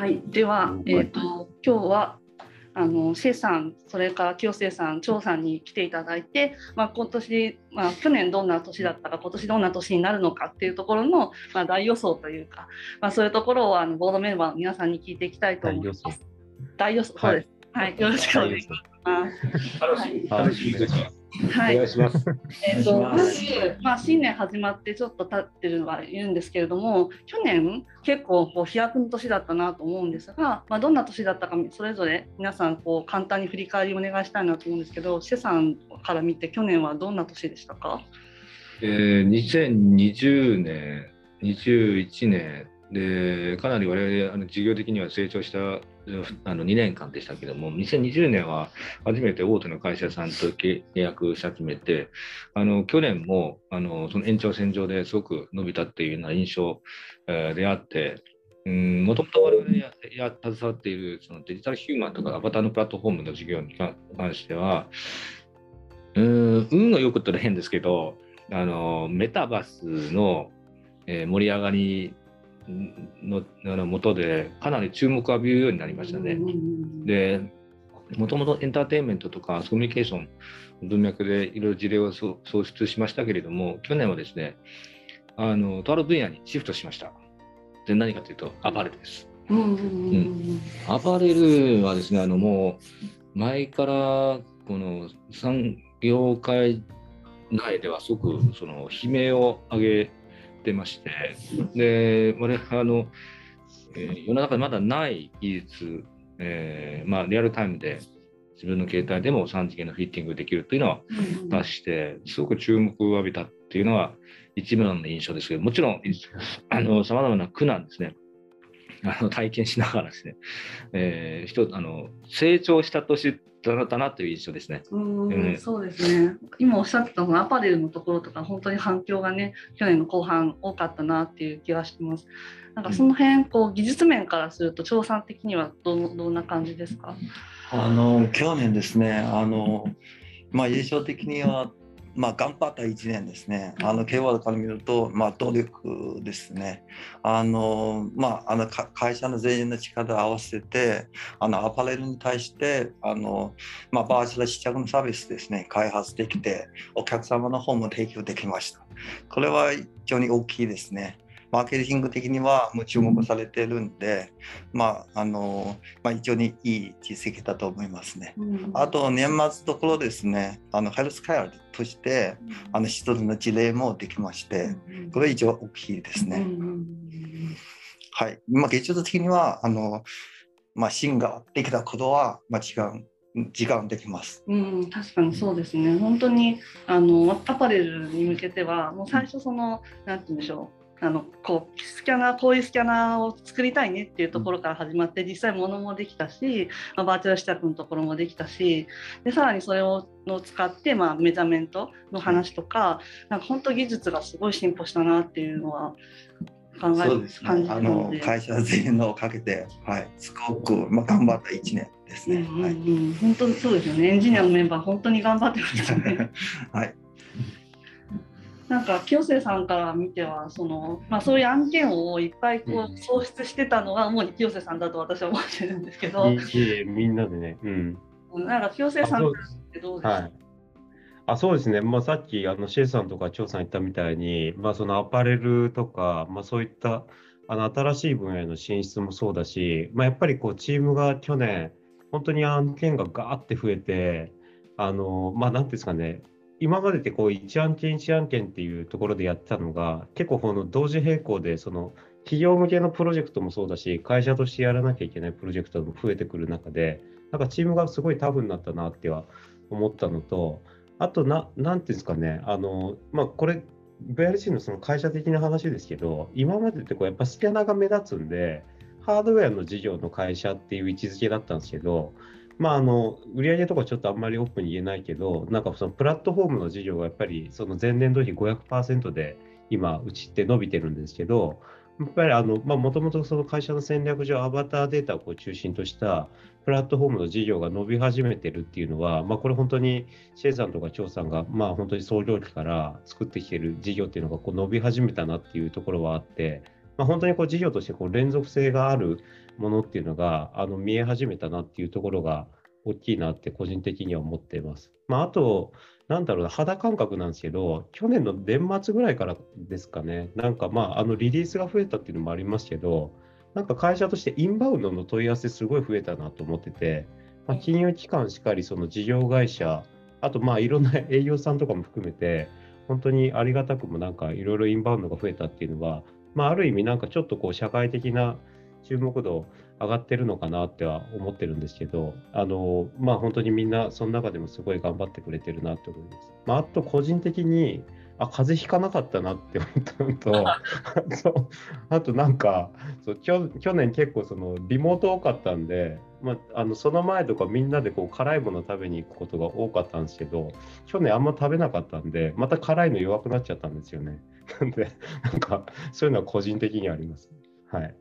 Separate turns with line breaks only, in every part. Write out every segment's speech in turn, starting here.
はい、では、えーと、今日はあのシェさん、それから清瀬さん、張さんに来ていただいて、まあ、今年、まあ、去年どんな年だったか、今年どんな年になるのかっていうところの、まあ、大予想というか、まあ、そういうところをあのボードメンバーの皆さんに聞いていきたいと思います。大予想、そうです。はい、よろしくお願いします。
はい、はい
はい、お願いします。えっ、と、まあ、新年始まってちょっと経ってるのはいるんですけれども、去年結構こう飛躍の年だったなと思うんですが、まあ、どんな年だったかそれぞれ皆さんこう簡単に振り返りお願いしたいなと思うんですけど、シェさんから見て去年はどんな年でしたか？
えー、2020年、21年でかなり我々あの事業的には成長したあの2年間でしたけども、2020年は初めて大手の会社さんと契約し始めて、あの去年もあのその延長線上ですごく伸びたっていうような印象、えー、であって、もともと我々やや携わっているそのデジタルヒューマンとかアバターのプラットフォームの事業に関しては、うん運が良くったら変ですけど、あのメタバースの、えー、盛り上がりののもとでかなり注目を浴びるようになりましたね。でもともとエンターテインメントとかコミュニケーション文脈でいろいろ事例を創出しましたけれども去年はですねあのとある分野にシフトしました。で何かというとアパレルです。うん、アパレルはですねあのもう前からこの産業界内ではすごくその悲鳴を上げってまして、で、我々あの、えー、世の中でまだない技術、えー、まあ、リアルタイムで自分の携帯でも3次元のフィッティングできるというのは出して、すごく注目を浴びたっていうのは一部の印象ですけど、もちろん、さまざまな苦難ですね、あの体験しながらですね、えー、人あの成長した年だったなという印象ですね。
うん、そうですね。今おっしゃってたのアパレルのところとか本当に反響がね去年の後半多かったなっていう気がしてます。なんかその辺、こう技術面からすると調査的にはどどんな感じですか？
あの去年ですねあのまあ印象的にはまあ、頑張った1年ですね。あの、ワードから見ると、まあ、努力ですね。あの、まあ、あの、会社の全員の力を合わせて、あの、アパレルに対して、あの、まあ、バーチャル試着のサービスですね、開発できて、お客様の方も提供できました。これは非常に大きいですね。マーケティング的にはもう注目されてるんで、まああのまあ、非常にいい実績だと思いますね。うん、あと年末ところですねあのヘルスケアとして、あの一つの事例もできまして、これは一応大きいですね。はい、まあ、技術的にはあの、まあ、芯ができたことは間違う時間できます。
うん、確かにそうですね。本当にあのアパレルに向けてはもう最初そのなんて言うんでしょう。あのこうスキャナーこういうスキャナーを作りたいねっていうところから始まって実際物もできたし、まあ、バーチャル試着のところもできたしでさらにそれをの使って、まあ、メジャーメントの話とかなんか本当技術がすごい進歩したなっていうのは考える、ね、感じ
あの会社全員のをかけて、はい、すごく、まあ、頑張った1年ですね。うんうんうん。
はい、本当そうですよね。エンジニアのメンバー本当に頑張ってましたね。
はい
なんか清瀬さんから見てはその、まあ、そういう案件をいっぱいこう創出してたのが主に清瀬さんだと私は思ってるんですけど、い
いみんなでね、うん、
なんか清瀬さんってどうですか、はい、
あそうですね、まあ、さっきあのシェイさんとか張さん言ったみたいに、まあ、そのアパレルとか、まあ、そういったあの新しい分野への進出もそうだし、まあ、やっぱりこうチームが去年本当に案件がガーって増えてあのまあ何ていうんですかね今までってこう一案件一案件っていうところでやってたのが結構この同時並行でその企業向けのプロジェクトもそうだし会社としてやらなきゃいけないプロジェクトも増えてくる中でなんかチームがすごいタフになったなっては思ったのとあとななんていうんですかねあのまあこれ VRC のその会社的な話ですけど今までってこうやっぱスキャナーが目立つんでハードウェアの事業の会社っていう位置づけだったんですけどまあ、あの売上とかちょっとあんまりオープンに言えないけど、なんかそのプラットフォームの事業がやっぱりその前年度比500%で今、うちって伸びてるんですけど、やっぱりあの、まあ、もともとその会社の戦略上、アバターデータをこう中心としたプラットフォームの事業が伸び始めてるっていうのは、まあ、これ本当にシェイさんとか張さんが、まあ、本当に創業期から作ってきてる事業っていうのがこう伸び始めたなっていうところはあって、まあ、本当にこう事業としてこう連続性があるものっていうのがあの見え始めたなっていうところが大きいなって個人的には思っています。まあ、あと、なんだろうな、肌感覚なんですけど、去年の年末ぐらいからですかね、なんかまあ、あのリリースが増えたっていうのもありますけど、なんか会社としてインバウンドの問い合わせすごい増えたなと思ってて、まあ、金融機関しかり、その事業会社、あとまあいろんな 営業さんとかも含めて、本当にありがたくもなんかいろいろインバウンドが増えたっていうのは、まあ、ある意味なんかちょっとこう社会的な注目度上がってるのかなっては思ってるんですけど、あのまあ本当にみんなその中でもすごい頑張ってくれてるなと思います。まあ、あと個人的にあ風邪ひかなかったなって思ったのと あとなんかそう去年結構そのリモート多かったんで、まあ、あのその前とかみんなでこう辛いもの食べに行くことが多かったんですけど去年あんま食べなかったんでまた辛いの弱くなっちゃったんですよね。なんでなんかそういうのは個人的にあります。はい、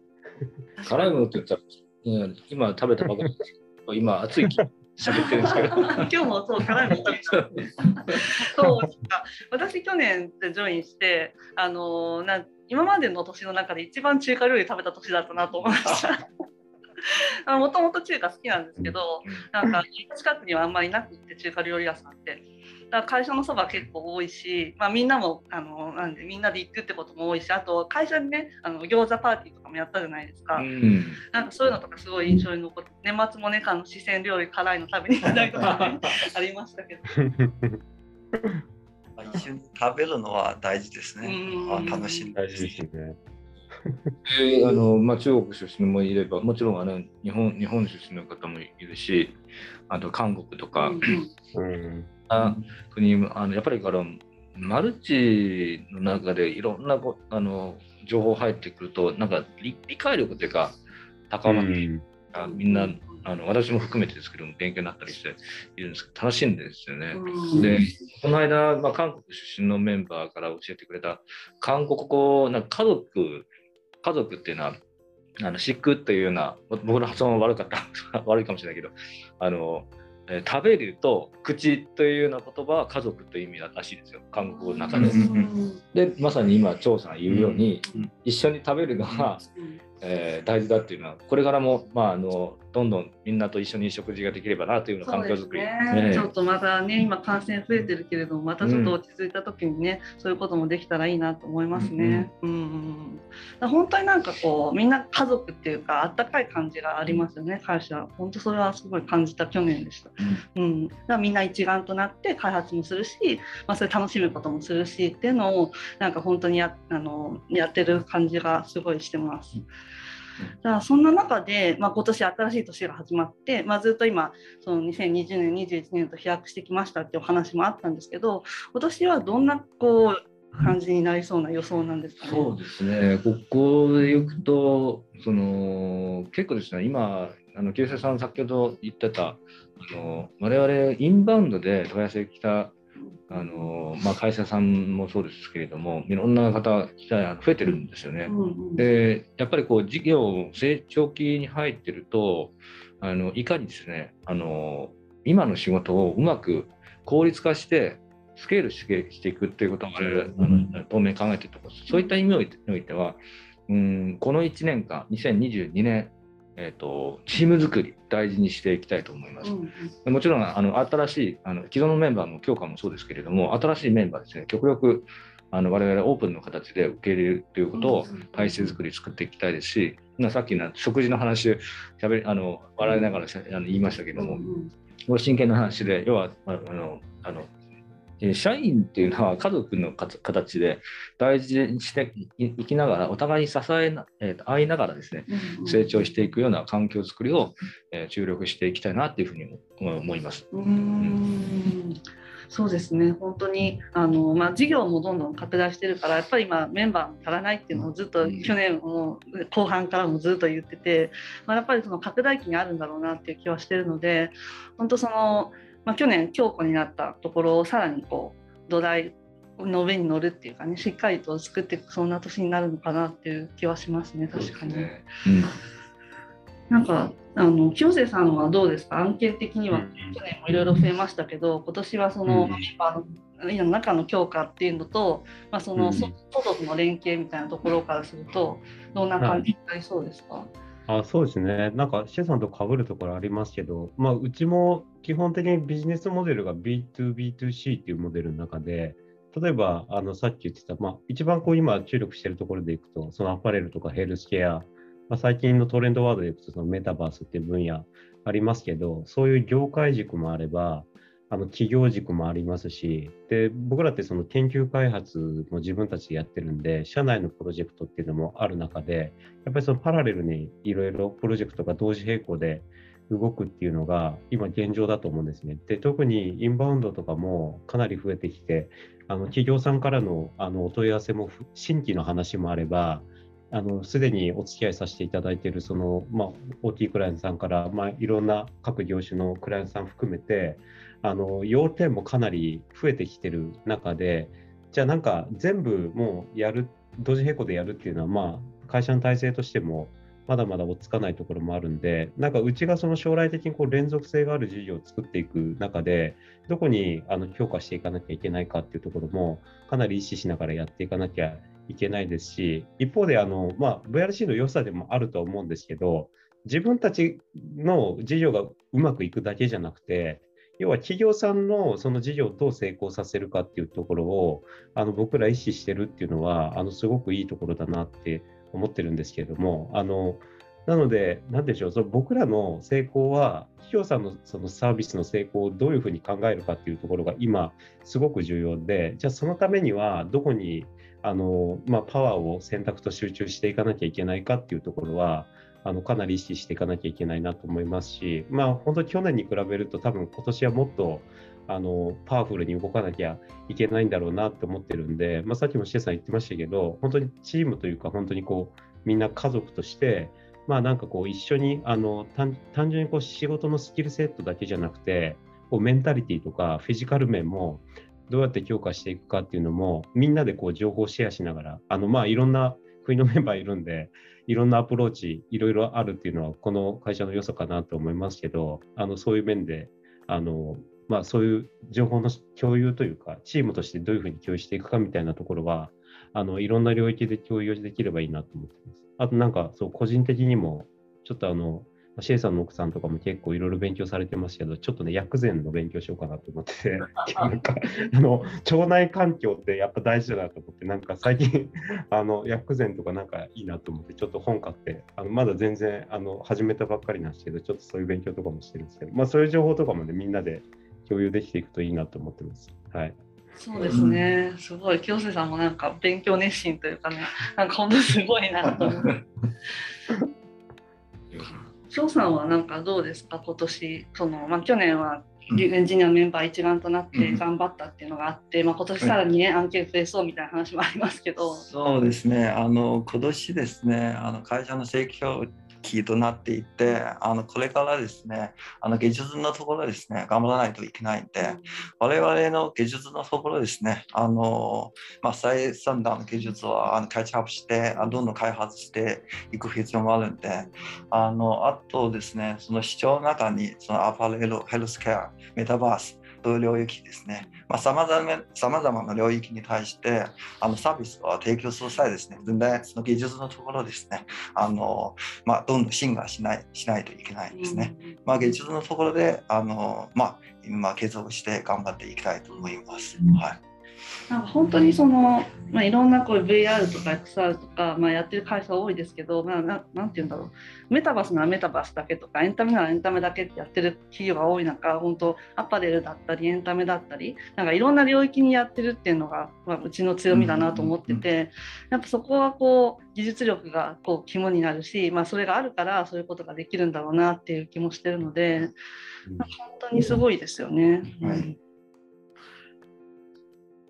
辛いものって言ったら、うん、今食べたばかりです今暑い喋ってるんですけど。今
日もそう辛いもの食べちゃうそう私去年でジョインしてあのな今までの年の中で一番中華料理食べた年だったなと思いました。もともと中華好きなんですけどなんか近くにはあんまりなくって中華料理屋さんってだ会社のそば結構多いし、まあ、みんなもあのなんでみんなで行くってことも多いしあと会社にねあの餃子パーティーとかもやったじゃないですか、うん、なんかそういうのとかすごい印象に残って年末もねあの四川料理辛いの食べに行ったりとか、ね、ありましたけど。
一緒に食べるのは大事ですね。あ楽しい
大事ですね。
えあのまあ、中国出身もいればもちろんあの日本日本出身の方もいるしあと韓国とか、うん、な国あのやっぱりからマルチの中でいろんなあの情報入ってくるとなんか理解力というか高まって、うん、みんなあの私も含めてですけども勉強になったりしているんですけど楽しいんですよね。うん、でこの間、まあ、韓国出身のメンバーから教えてくれた韓国語なんか家族家族っていうのはあのシックっていうような僕の発音は悪かった 悪いかもしれないけどあのえー、食べると口というような言葉は家族という意味らしいですよ。韓国語の中で。でまさに今張さん言うように、一緒に食べるのが、えー、大事だっていうのはこれからも、まあ、あのどんどんみんなと一緒に食事ができればなというような環境づくり、
ね。ちょっとまたね今感染増えてるけれどもまたちょっと落ち着いた時にね、うん、そういうこともできたらいいなと思いますね。うん、うん。うん、本当になんかこうみんな家族っていうかあったかい感じがありますよね会社。本当それはすごい感じた去年でした。うん、だからみんな一丸となって開発もするし、まあ、それ楽しむこともするしっていうのをなんか本当にやあのやってる感じがすごいしてます。だからそんな中で、まあ、今年新しい年が始まって、まあ、ずっと今その2020年21年と飛躍してきましたってお話もあったんですけど今年はどんなこう感じになりそうな予想なんですかね？
そうですねここでいくとその結構ですね今あの清瀬さん先ほど言ってたあの我々インバウンドで問い合わせ来たあのまあ、会社さんもそうですけれどもいろんな方増えてるんですよね。うんうん、でやっぱりこう事業成長期に入ってるとあのいかにですねあの今の仕事をうまく効率化してスケールしていくっていうことを我々あの当面考えているところそういった意味においてはうんこの1年間2022年えーと、チーム作り大事にしていきたいと思います。うんうん、もちろんあの新しいあの既存のメンバーも強化もそうですけれども新しいメンバーですね極力あの我々オープンの形で受け入れるということを体制作り作っていきたいですし、うんうん、さっきの食事の話しゃべあの笑いながらあの言いましたけども、うんうん、真剣な話で要はあのあの社員っていうのは家族の形で大事にしていきながらお互いに支えな、えー、合いながらですね、成長していくような環境づくりを、えー、注力していきたいなっていうふうに思います。
うん。そうですね。本当にあの、まあ、事業もどんどん拡大してるからやっぱり今メンバーも足らないっていうのをずっと去年も後半からもずっと言ってて、まあ、やっぱりその拡大期にあるんだろうなっていう気はしてるので本当そのまあ、去年強固になったところをさらにこう土台の上に乗るっていうかねしっかりと作っていくそんな年になるのかなっていう気はしますね確かに。ね。うん、なんかあの清瀬さんはどうですか？案件的には去年もいろいろ増えましたけど今年はそのメンバーの中の強化っていうのと、まあ、その、
うん。
外との連携みたいなところからするとどんな感じになりそうですか、
あそうですね。なんか、シェさんと被るところありますけど、まあ、うちも基本的にビジネスモデルが B2B2C っていうモデルの中で、例えば、あの、さっき言ってた、まあ、一番こう今注力しているところでいくと、そのアパレルとかヘルスケア、まあ、最近のトレンドワードでいくと、そのメタバースっていう分野ありますけど、そういう業界軸もあれば、あの企業軸もありますし、で僕らってその研究開発も自分たちでやってるんで、社内のプロジェクトっていうのもある中で、やっぱりそのパラレルにいろいろプロジェクトが同時並行で動くっていうのが今現状だと思うんですね。で、特にインバウンドとかもかなり増えてきて、あの企業さんからのあのお問い合わせも新規の話もあれば、あのすでにお付き合いさせていただいているその、まあ、大きいクライアントさんから、まあ、いろんな各業種のクライアントさん含めてあの要点もかなり増えてきてる中でじゃあなんか全部もうやる同時並行でやるっていうのはまあ会社の体制としてもまだまだ追っつかないところもあるんでなんかうちがその将来的にこう連続性がある事業を作っていく中でどこにあの強化していかなきゃいけないかっていうところもかなり意識しながらやっていかなきゃいけないですし一方であの、まあ、VRC の良さでもあると思うんですけど自分たちの事業がうまくいくだけじゃなくて要は企業さんのその事業をどう成功させるかっていうところをあの僕ら意識してるっていうのはあのすごくいいところだなって思ってるんですけれどもあのなので、なんでしょう、その僕らの成功は、企業さんのそのサービスの成功をどういうふうに考えるかっていうところが今、すごく重要で、じゃあそのためには、どこにあの、まあ、パワーを選択と集中していかなきゃいけないかっていうところは、あのかなり意識していかなきゃいけないなと思いますし、まあ、本当去年に比べると、多分今年はもっとあのパワフルに動かなきゃいけないんだろうなって思ってるんで、まあ、さっきもシェさん言ってましたけど、本当にチームというか、本当にこうみんな家族として、まあなんかこう一緒にあの単単純にこう仕事のスキルセットだけじゃなくてこうメンタリティとかフィジカル面もどうやって強化していくかっていうのもみんなでこう情報をシェアしながらあのまあいろんな国のメンバーいるんでいろんなアプローチいろいろあるっていうのはこの会社の良さかなと思いますけどあのそういう面であのまあそういう情報の共有というかチームとしてどういうふうに共有していくかみたいなところはあのいろんな領域で共有できればいいなと思ってます。あとなんかそう個人的にもちょっとあのシェイさんの奥さんとかも結構いろいろ勉強されてますけど、ちょっとね、薬膳の勉強しようかなと思ってて、なんか、あの、腸内環境ってやっぱ大事だなと思って、なんか最近、あの、薬膳とかなんかいいなと思って、ちょっと本買って、あのまだ全然、あの、始めたばっかりなんですけど、ちょっとそういう勉強とかもしてるんですけど、まあそういう情報とかもね、みんなで共有できていくといいなと思ってます。はい。
そうですね、すごい、清瀬さんもなんか勉強熱心というかね、なんか本当すごいなと思って。翔さんはなんかどうですか、今年、そのまあ、去年はエンジニアのメンバー一丸となって頑張ったっていうのがあって、まあ、今年さらにね、案件増えそうみたいな話もありますけど。
そうですね、あの今年ですね、あの会社の成長期となっていて、あのこれからですね、あの技術のところですね、頑張らないといけないんで、我々の技術のところですね、あのまあ、最先端の技術をあのキャッチアップして、あどんどん開発していく必要もあるんで、あのあとですね、その市場の中にそのアパレル、ヘルスケア、メタバース、領域ですね。さまざ、ま々な領域に対してあのサービスを提供する際ですね、全然その技術のところですね、あのまあ、どんどん進化しないしないといけないですね。まあ、技術のところであの、まあ、今継続して頑張っていきたいと思います。はい
なんか本当にその、まあ、いろんなこう VR とか XR とか、まあ、やってる会社多いですけど、まあ、ななんて言うんだろう。メタバースならメタバースだけとかエンタメならエンタメだけってやってる企業が多い中本当アパレルだったりエンタメだったりなんかいろんな領域にやってるっていうのが、まあ、うちの強みだなと思ってて、やっぱそこはこう技術力がこう肝になるし、まあ、それがあるからそういうことができるんだろうなっていう気もしてるので、本当にすごいですよね。うん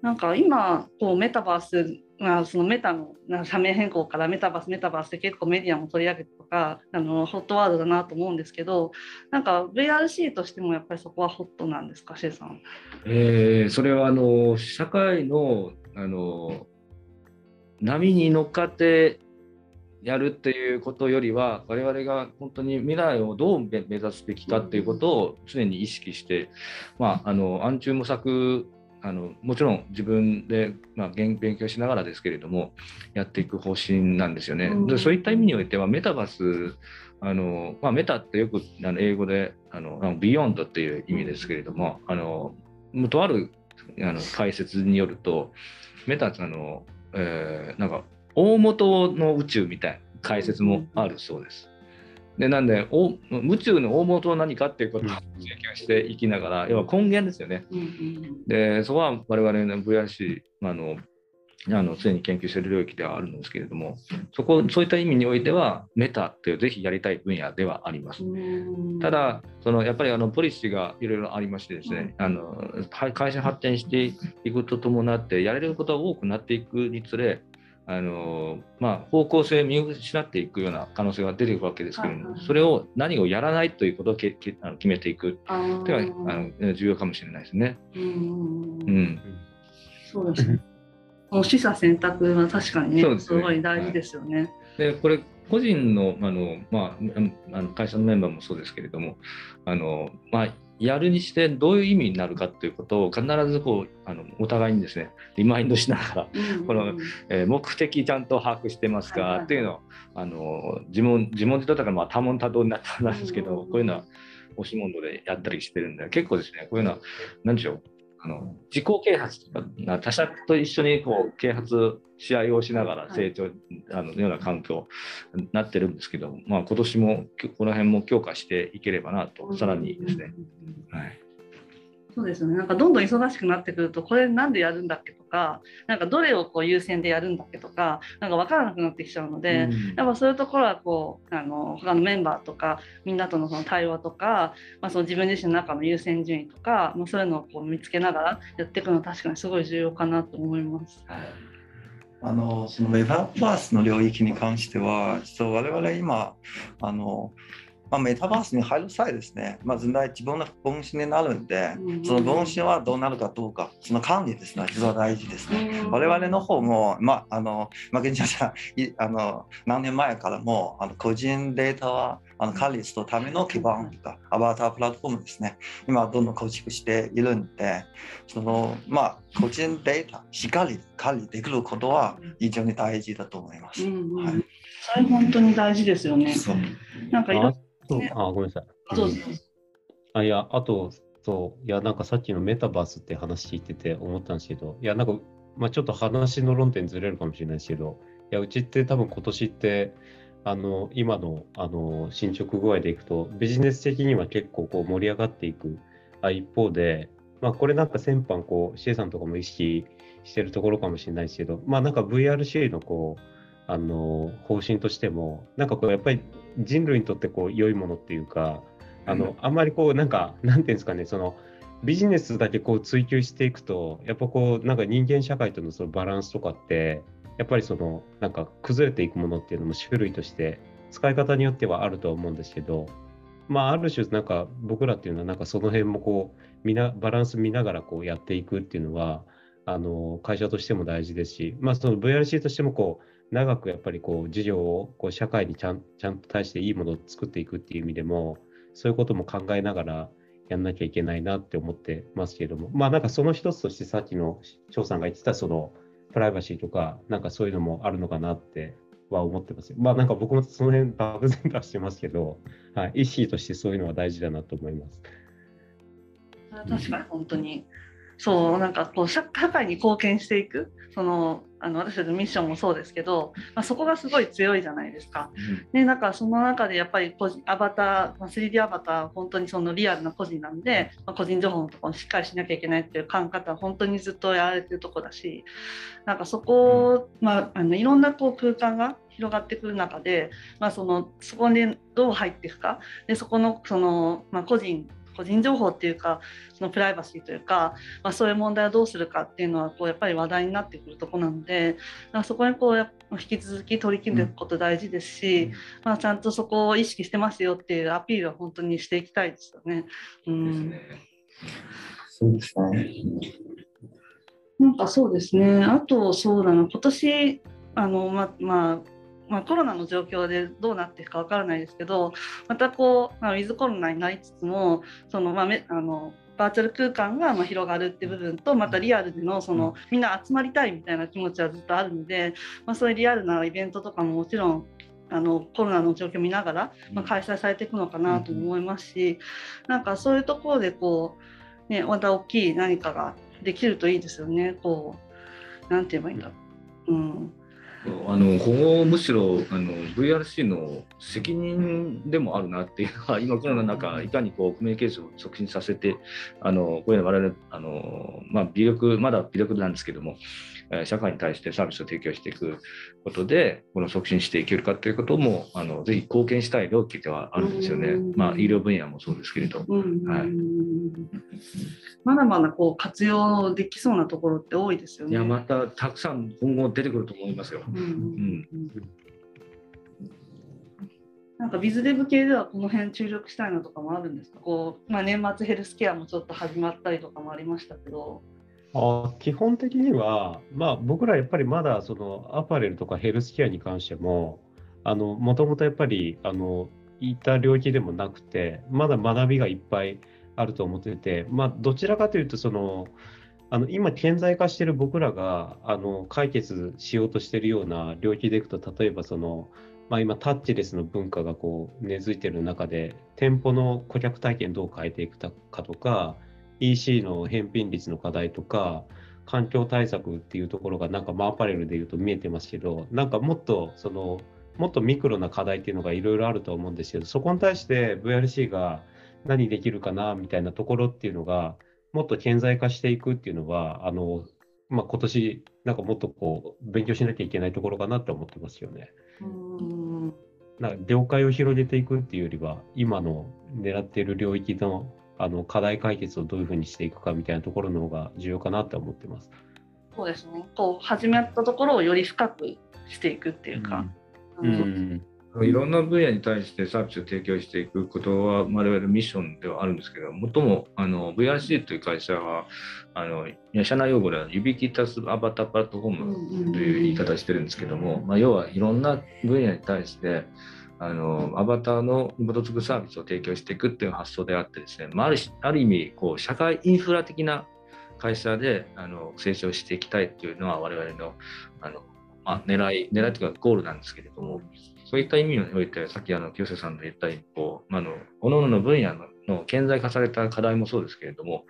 なんか今こうメタバースがそのメタの社名変更からメタバースメタバースって結構メディアも取り上げてとかあのホットワードだなと思うんですけどなんか VRC としてもやっぱりそこはホットなんですかシェイさん？
えー、それはあの社会のあの波に乗っかってやるっていうことよりは我々が本当に未来をどう目指すべきかっていうことを常に意識して、まあ、あの暗中模索あのもちろん自分で、まあ、勉強しながらですけれどもやっていく方針なんですよね。でそういった意味においてはメタバースあの、まあ、メタってよくあの英語であの beyond っていう意味ですけれどもあのとあるあの解説によるとメタあの、えー、なんか大元の宇宙みたいな解説もあるそうです。でなんでお宇宙の大元は何かっていうことを追求していきながら、要は根源ですよね。でそこは我々の VRC あのあの常に研究している領域ではあるんですけれどもそこそういった意味においてはメタっていうぜひやりたい分野ではあります。ただそのやっぱりあのポリシーがいろいろありましてですね、あの会社発展していくとともなってやれることが多くなっていくにつれあのまあ、方向性を見失っていくような可能性が出てくるわけですけれども、はいはい、それを何をやらないということをけけあの決めていくというのはあの重要かもしれないですね。うん、
そうですね。もう取捨選択は確かにね、すね。すごい大事ですよね。
はい、でこれ個人のあの、まあ、あの会社のメンバーもそうですけれどもあの、まあ、やるにしてどういう意味になるかということを必ずこうあのお互いにですねリマインドしながら、この、えー、目的ちゃんと把握してますか、っていうのをあの自問自問自答だからまあ多問多答になったんですけど、こういうのは押し問答でやったりしてるんで結構ですねこういうのは何でしょうあの自己啓発とか他者と一緒にこう啓発試合をしながら成長、はい、あのような環境になってるんですけど、まあ、今年もこの辺も強化していければなとさらにですね。はい
そうですね。なんかどんどん忙しくなってくるとこれなんでやるんだっけとかなんかどれをこう優先でやるんだっけとかなんか分からなくなってきちゃうので、うん、やっぱそういうところはこうあの他のメンバーとかみんなとのその対話とか、まあ、その自分自身の中の優先順位とか、まあ、そういうのをこう見つけながらやっていくのは確かにすごい重要かなと思います。
あのそのメタバースの領域に関しては、我々今あのまあ、メタバースに入る際ですね、まず自分の分身になるんで、その分身はどうなるかどうか、その管理ですね、実は大事ですね。我々の方も、まあ、あの、まあ、現地はあの何年前からも、あの個人データはあの管理するための基盤とか、アバタープラットフォームですね、今どんどん構築しているんで、その、まあ、個人データ、しっかり管理できることは非常に大事だと思います。うんうん、はい、
それ本当に大事ですよね。なんかいろ
ね、あ、ごめんなさい。そうあ、いや、あと、そう、いや、なんかさっきのメタバースって話聞いてて思ったんですけど、いや、なんか、まあ、ちょっと話の論点ずれるかもしれないですけど、いや、うちって多分今年って、あの、今の、あの、進捗具合でいくと、ビジネス的には結構こう盛り上がっていくあ一方で、まあ、これなんか先般、こう、シエさんとかも意識してるところかもしれないですけど、まあ、なんか VRC のこう、あの方針としてもなんかこうやっぱり人類にとってこう良いものっていうかあの、あんまりこうなんかなんていうんですかねそのビジネスだけこう追求していくとやっぱこうなんか人間社会とのそのバランスとかってやっぱりそのなんか崩れていくものっていうのも種類として使い方によってはあるとは思うんですけどまあある種なんか僕らっていうのはなんかその辺もこうみなバランス見ながらこうやっていくっていうのはあの会社としても大事ですし、まあ、その VRC としてもこう長くやっぱりこう事業をこう社会にちゃんちゃんと対していいものを作っていくっていう意味でもそういうことも考えながらやんなきゃいけないなって思ってますけれどもまあなんかその一つとしてさっきの張さんが言ってたそのプライバシーとかなんかそういうのもあるのかなっては思ってます。まあなんか僕もその辺漠然としてますけど、はい、意識としてそういうのは大事だなと思います。
確かに本当にそうなんかこう社会に貢献していくそのあの私たちのミッションもそうですけど、まあ、そこがすごい強いじゃないですか。でなんかその中でやっぱり個人アバター、まあ、3D アバター本当にそのリアルな個人なんで、まあ、個人情報のところをしっかりしなきゃいけないっていう考え方は本当にずっとやられてるとこだしなんかそこ、まあ、あのいろんなこう空間が広がってくる中で、まあ、そのそこにどう入っていくか。でそこのその、まあ、個人個人情報っていうかそのプライバシーというか、まあ、そういう問題をどうするかっていうのはこうやっぱり話題になってくるとこなのでそこにこう引き続き取り組んでいくこと大事ですし、うん、まあ、ちゃんとそこを意識してますよっていうアピールは本当にしていきたいですよね。うん、そうですね。なんかそうですね。あとそうだな。今年あのままあまあ、コロナの状況でどうなっていくかわからないですけどまたこう、まあ、ウィズコロナになりつつもその、まあ、めあのバーチャル空間がま広がるって部分とまたリアルでのそのみんな集まりたいみたいな気持ちはずっとあるので、まあ、そういうリアルなイベントとかももちろんあのコロナの状況を見ながら、ま、開催されていくのかなと思いますし、なんかそういうところでこう、ね、また大きい何かができるといいですよね。こうなんて言えばいいんだろう。うん
あのここむしろあの VRC の責任でもあるなっていうのは今コロナの中いかにこうコミュニケーションを促進させてあのこういうの我々あの、まあ、微力まだ微力なんですけども社会に対してサービスを提供していくことでこの促進していけるかということもあのぜひ貢献したい領域ではあるんですよね。まあ、医療分野もそうですけれど。はい、
まだまだこう活用できそうなところって多いですよね。
いやまたたくさん今後出てくると思いますよ。うん、うん
なんかビズデブ系ではこの辺注力したいのとかもあるんですか？こう、まあ、年末ヘルスケアもちょっと始まったりとかもありましたけど。
あ基本的には、まあ、僕らやっぱりまだそのアパレルとかヘルスケアに関しても、もともとやっぱりあのいた領域でもなくて、まだ学びがいっぱいあると思ってて、まあ、どちらかというとその、あの今、顕在化している僕らがあの解決しようとしているような領域でいくと、例えばその、まあ、今、タッチレスの文化がこう根付いている中で、店舗の顧客体験どう変えていくかとか、EC の返品率の課題とか、環境対策っていうところがなんかマーパレルでいうと見えてますけど、なんかもっとそのもっとミクロな課題っていうのがいろいろあると思うんですけど、そこに対して VRC が何できるかなみたいなところっていうのが、もっと顕在化していくっていうのは、あのまあ、今年なんかもっとこう勉強しなきゃいけないところかなって思ってますよね。うんなんか了解を広げていくっていうよりは、今の狙っている領域のあの課題解決をどういうふうにしていくかみたいなところの方が重要かなって思ってます。
そうですね。こう始めたところをより深くしていくっていうか。うん、
うんいろんな分野に対してサービスを提供していくことは我々のミッションではあるんですけどもともあの VRC という会社はあの社内用語ではユビキタスアバタープラットフォームという言い方をしてるんですけども、まあ、要はいろんな分野に対してあのアバターの基づくサービスを提供していくっていう発想であってですね、まあ、あるある意味こう社会インフラ的な会社であの成長していきたいっていうのは我々のあの、まあ、狙い狙いというかゴールなんですけれどもそういった意味においてさっきあの清瀬さんの言った一方あの各々の分野のの顕在化された課題もそうですけれども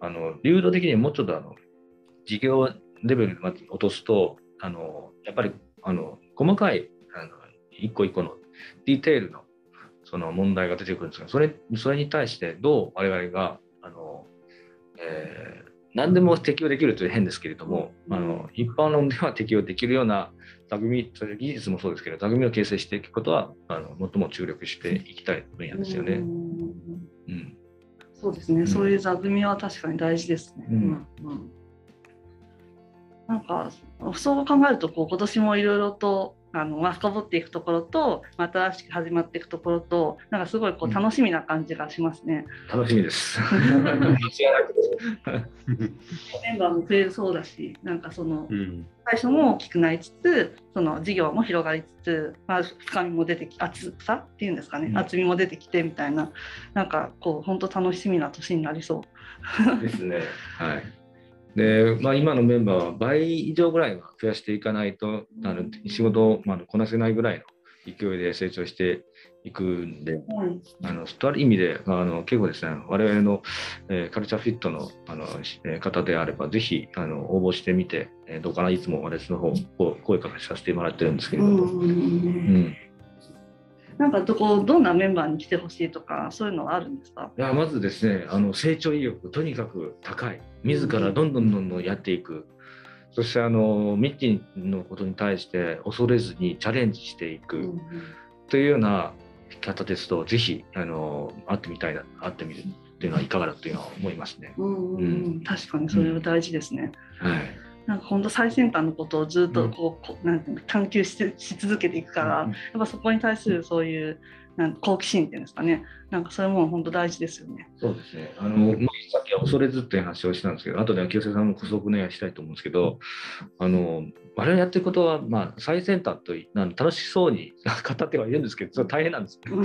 あの流動的にもうちょっとあの事業レベルまで落とすとあのやっぱりあの細かいあの一個一個のディテールのその問題が出てくるんですが、それそれに対してどう我々があの、えー、何でも適用できるという変ですけれども、あの一般論では適用できるような座組、それ技術もそうですけど、座組を形成していくことはあの最も注力していきたい分野ですよね。うん、
そうですね、うん、そういう座組は確かに大事ですね。うん、うん。なんかそう考えるとこう今年もいろいろとあの、まあ、深掘っていくところと、まあ、新しく始まっていくところと、なんかすごいこう楽しみな感じがしますね。
うん、楽しみです。
メンバーも増えそうだし、なんかその、うん、最初も大きくなりつつ、その事業も広がりつつ、まあ、深みも出てき、厚さっていうんですかね、うん、厚みも出てきてみたいな、なんかこう、本当楽しみな年になりそ
う。ですね。はい。で、まあ、今のメンバーは倍以上ぐらいは増やしていかないとあの仕事を、まあ、こなせないぐらいの勢いで成長していくんで、あのとある意味であの結構ですね我々の、えー、カルチャーフィットのあの、えー、方であればぜひあの応募してみて、えー、どうかないつも私の方声かけさせてもらってるんですけれども。うん
なんかどこどんなメンバーに来てほしいとかそういうのはあるんですか？
いやまずですねあの成長意欲とにかく高い。自らどんどんどんどんやっていく、うん、そしてあのミッキーのことに対して恐れずにチャレンジしていく、うん、というような方ですとぜひあの会ってみたいな会ってみるっていうのはいかがだというのは思いますね。
うん、うん、確かにそれは大事ですね。
はい
なんか本当最先端のことをずっとこう、こうなんていうの探求しし続けていくから、やっぱそこに対するそういうなん好奇心っていうんですかねなんかそういうもの本当大事ですよね。
そうですね。あの、まあ、さっきは恐れずっていう話をしたんですけど、後で清瀬さんも補足ねしたいと思うんですけど、あの、我々やってることは、まあ、最先端となん楽しそうに語ってはいるんですけど、それ大変なんですよ。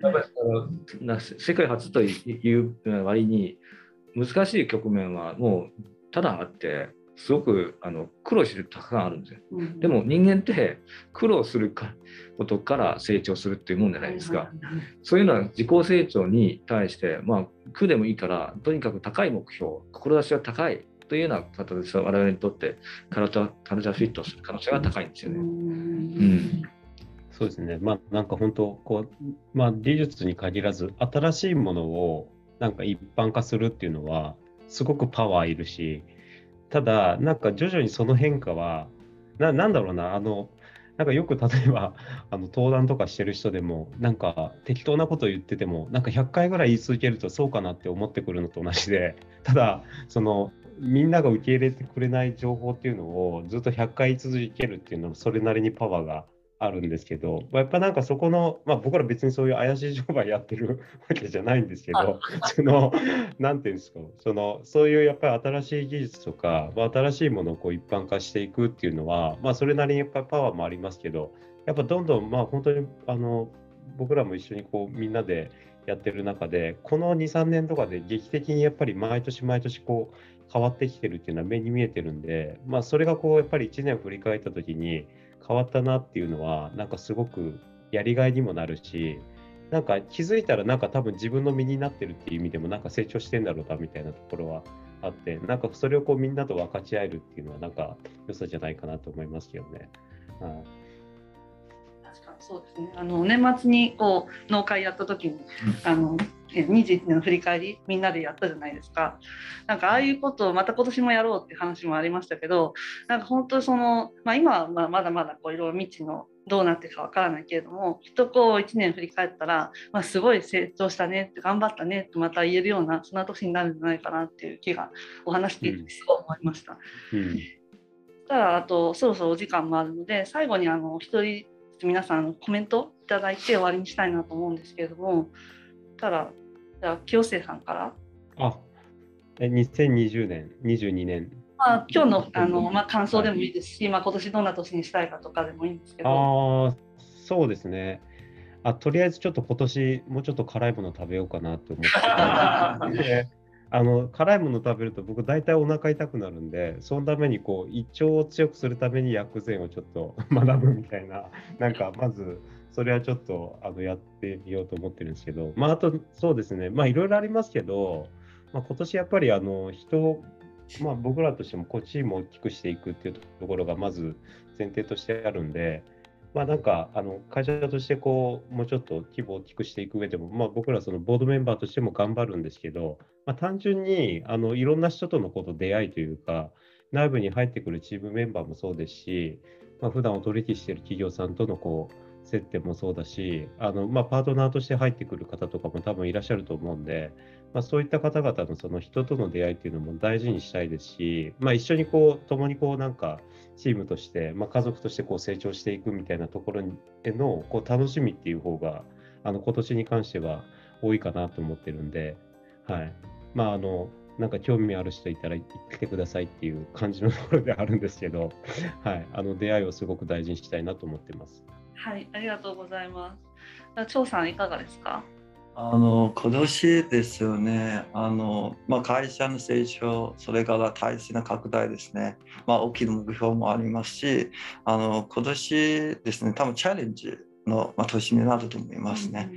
やっぱりその世界初という割に、難しい局面はもうただあって、すごくあの苦労してるたくさんあるんですよ。うん、でも人間って苦労することから成長するっていうもんじゃないですか。そういうのは自己成長に対して、まあ、苦でもいいから、とにかく高い目標、志が高いというような形で我々にとってカルチャーカルチャーフィットする可能性が高いんですよね。うん、
そうですね。まあなんか本当こう、まあ、技術に限らず新しいものをなんか一般化するっていうのはすごくパワーいるし、ただ、なんか徐々にその変化は、ななんだろうな、あの、なんかよく例えば あの登壇とかしてる人でもなんか適当なこと言っててもなんか100回ぐらい言い続けるとそうかなって思ってくるのと同じで ただそのみんなが受け入れてくれない情報っていうのをずっと100回言い続けるっていうのはそれなりにパワーがあるんですけど、やっぱなんかそこの、まあ、僕ら別にそういう怪しい商売やってる わけじゃないんですけど、その、なんていうんですか、その、そういうやっぱり新しい技術とか、まあ、新しいものをこう一般化していくっていうのは、まあ、それなりにやっぱりパワーもありますけど、やっぱどんどん、まあ、本当に、あの、僕らも一緒にこう、みんなでやってる中で、この2、3年とかで劇的にやっぱり毎年毎年こう、変わってきてるっていうのは目に見えてるんで、まあ、それがこう、やっぱり1年振り返った時に、変わったなっていうのは、なんかすごくやりがいにもなるし、なんか気づいたらなんか多分自分の身になってるっていう意味でもなんか成長してんだろうなみたいなところはあって、なんかそれをこうみんなと分かち合えるっていうのはなんか良さじゃないかなと思いますけどね。はい
そうですね。あの年末にこう農会やった時に、あの21年の振り返りみんなでやったじゃないですかなんかああいうことをまた今年もやろうっていう話もありましたけどなんか本当その、まあ、今はままだまだこういろいろ未知のどうなってかわからないけれどもきっとこう1年振り返ったら、まあ、すごい成長したねって頑張ったねってまた言えるようなそんな年になるんじゃないかなっていう気がお話聞いてすごい思いました。うん、ただあとそろそろお時間もあるので最後にあの一人皆さんコメントいただいて終わりにしたいなと思うんですけれどもただじゃあ清瀬さんから。
あ、え2020年、22年。
まあ、今日のあの、まあ、感想でもいいですし、はい、まあ、今年どんな年にしたいかとかでもいいんですけど。
あそうですね。あとりあえずちょっと今年もうちょっと辛いもの食べようかなと思って あの辛いもの食べると僕大体お腹痛くなるんでそのためにこう胃腸を強くするために薬膳をちょっと 学ぶみたいななんかまずそれはちょっとあのやってみようと思ってるんですけど、まあ、あとそうですね、まあいろいろありますけど、まあ、今年やっぱりあの人、まあ、僕らとしてもこうチームを大きくしていくっていうところがまず前提としてあるんで、まあ、なんかあの会社としてこうもうちょっと規模を大きくしていく上でも、まあ、僕らそのボードメンバーとしても頑張るんですけど、まあ、単純にあのいろんな人とのこと出会いというか内部に入ってくるチームメンバーもそうですし、まあ普段お取引している企業さんとのこう接点もそうだし、あのまあ、パートナーとして入ってくる方とかも多分いらっしゃると思うんで、まあ、そういった方々のその人との出会いっていうのも大事にしたいですし、まあ、一緒にこう共にこうなんかチームとして、まあ、家族としてこう成長していくみたいなところへのこう楽しみっていう方があの今年に関しては多いかなと思ってるんで、はいまあ、あのなんか興味ある人いたら来てくださいっていう感じのところであるんですけど、はい、あの出会いをすごく大事にしたいなと思ってます。
はい、ありがとうございます。張さんいかがですか？
あの今年ですよねあの、まあ、会社の成長それから体制の拡大ですね、まあ、大きな目標もありますしあの今年ですね多分チャレンジの、まあ、年になると思いますね。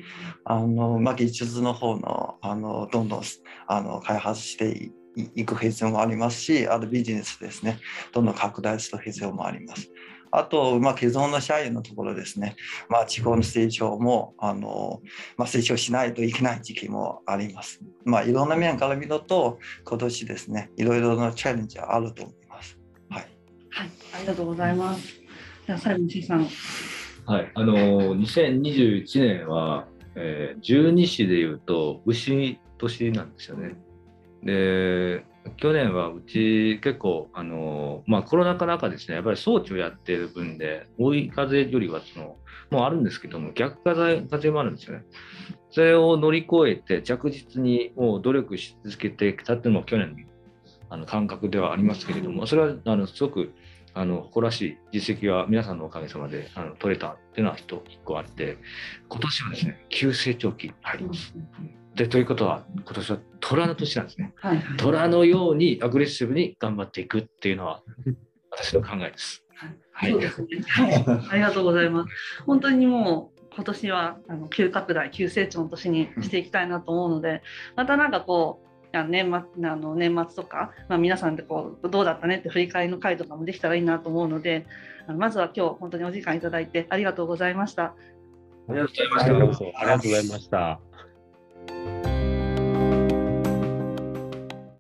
あのまあ、技術の方のあのどんどんあの開発していく必要もありますしあとビジネスですねどんどん拡大する必要もあります。あと、まあ、既存の社員のところですね、まあ、地方の成長もあの、まあ、成長しないといけない時期もあります。まあ、いろんな面から見ると、今年ですね、いろいろなチャレンジはあると思います。はい。
はい、ありがとうございます。じゃあ、最後にさん。
はい、あの2021年は、えー、十二支でいうと牛年なんですよね。で去年はうち結構あの、まあ、コロナ禍の中ですねやっぱり装置をやっている分で追い風よりはそのもうあるんですけども逆風風もあるんですよね。それを乗り越えて着実にもう努力し続けてきたっていうのも去年のあの感覚ではありますけれどもそれはあのすごくあの誇らしい実績は皆さんのおかげさまであの取れたっていうのは一個あって今年はですね急成長期入ります。でということは今年は虎の年なんですね。はいはい、虎のようにアグレッシブに頑張っていくっていうのは私の考えです。
はい、はい、ありがとうございます。本当にもう今年はあの急拡大急成長の年にしていきたいなと思うので、またなんかこう年末あの年末とか、まあ、皆さんでこうどうだったねって振り返りの回とかもできたらいいなと思うのであのまずは今日本当にお時間いただいてありがとうございました。
ありがとうございました。ありがとうございました。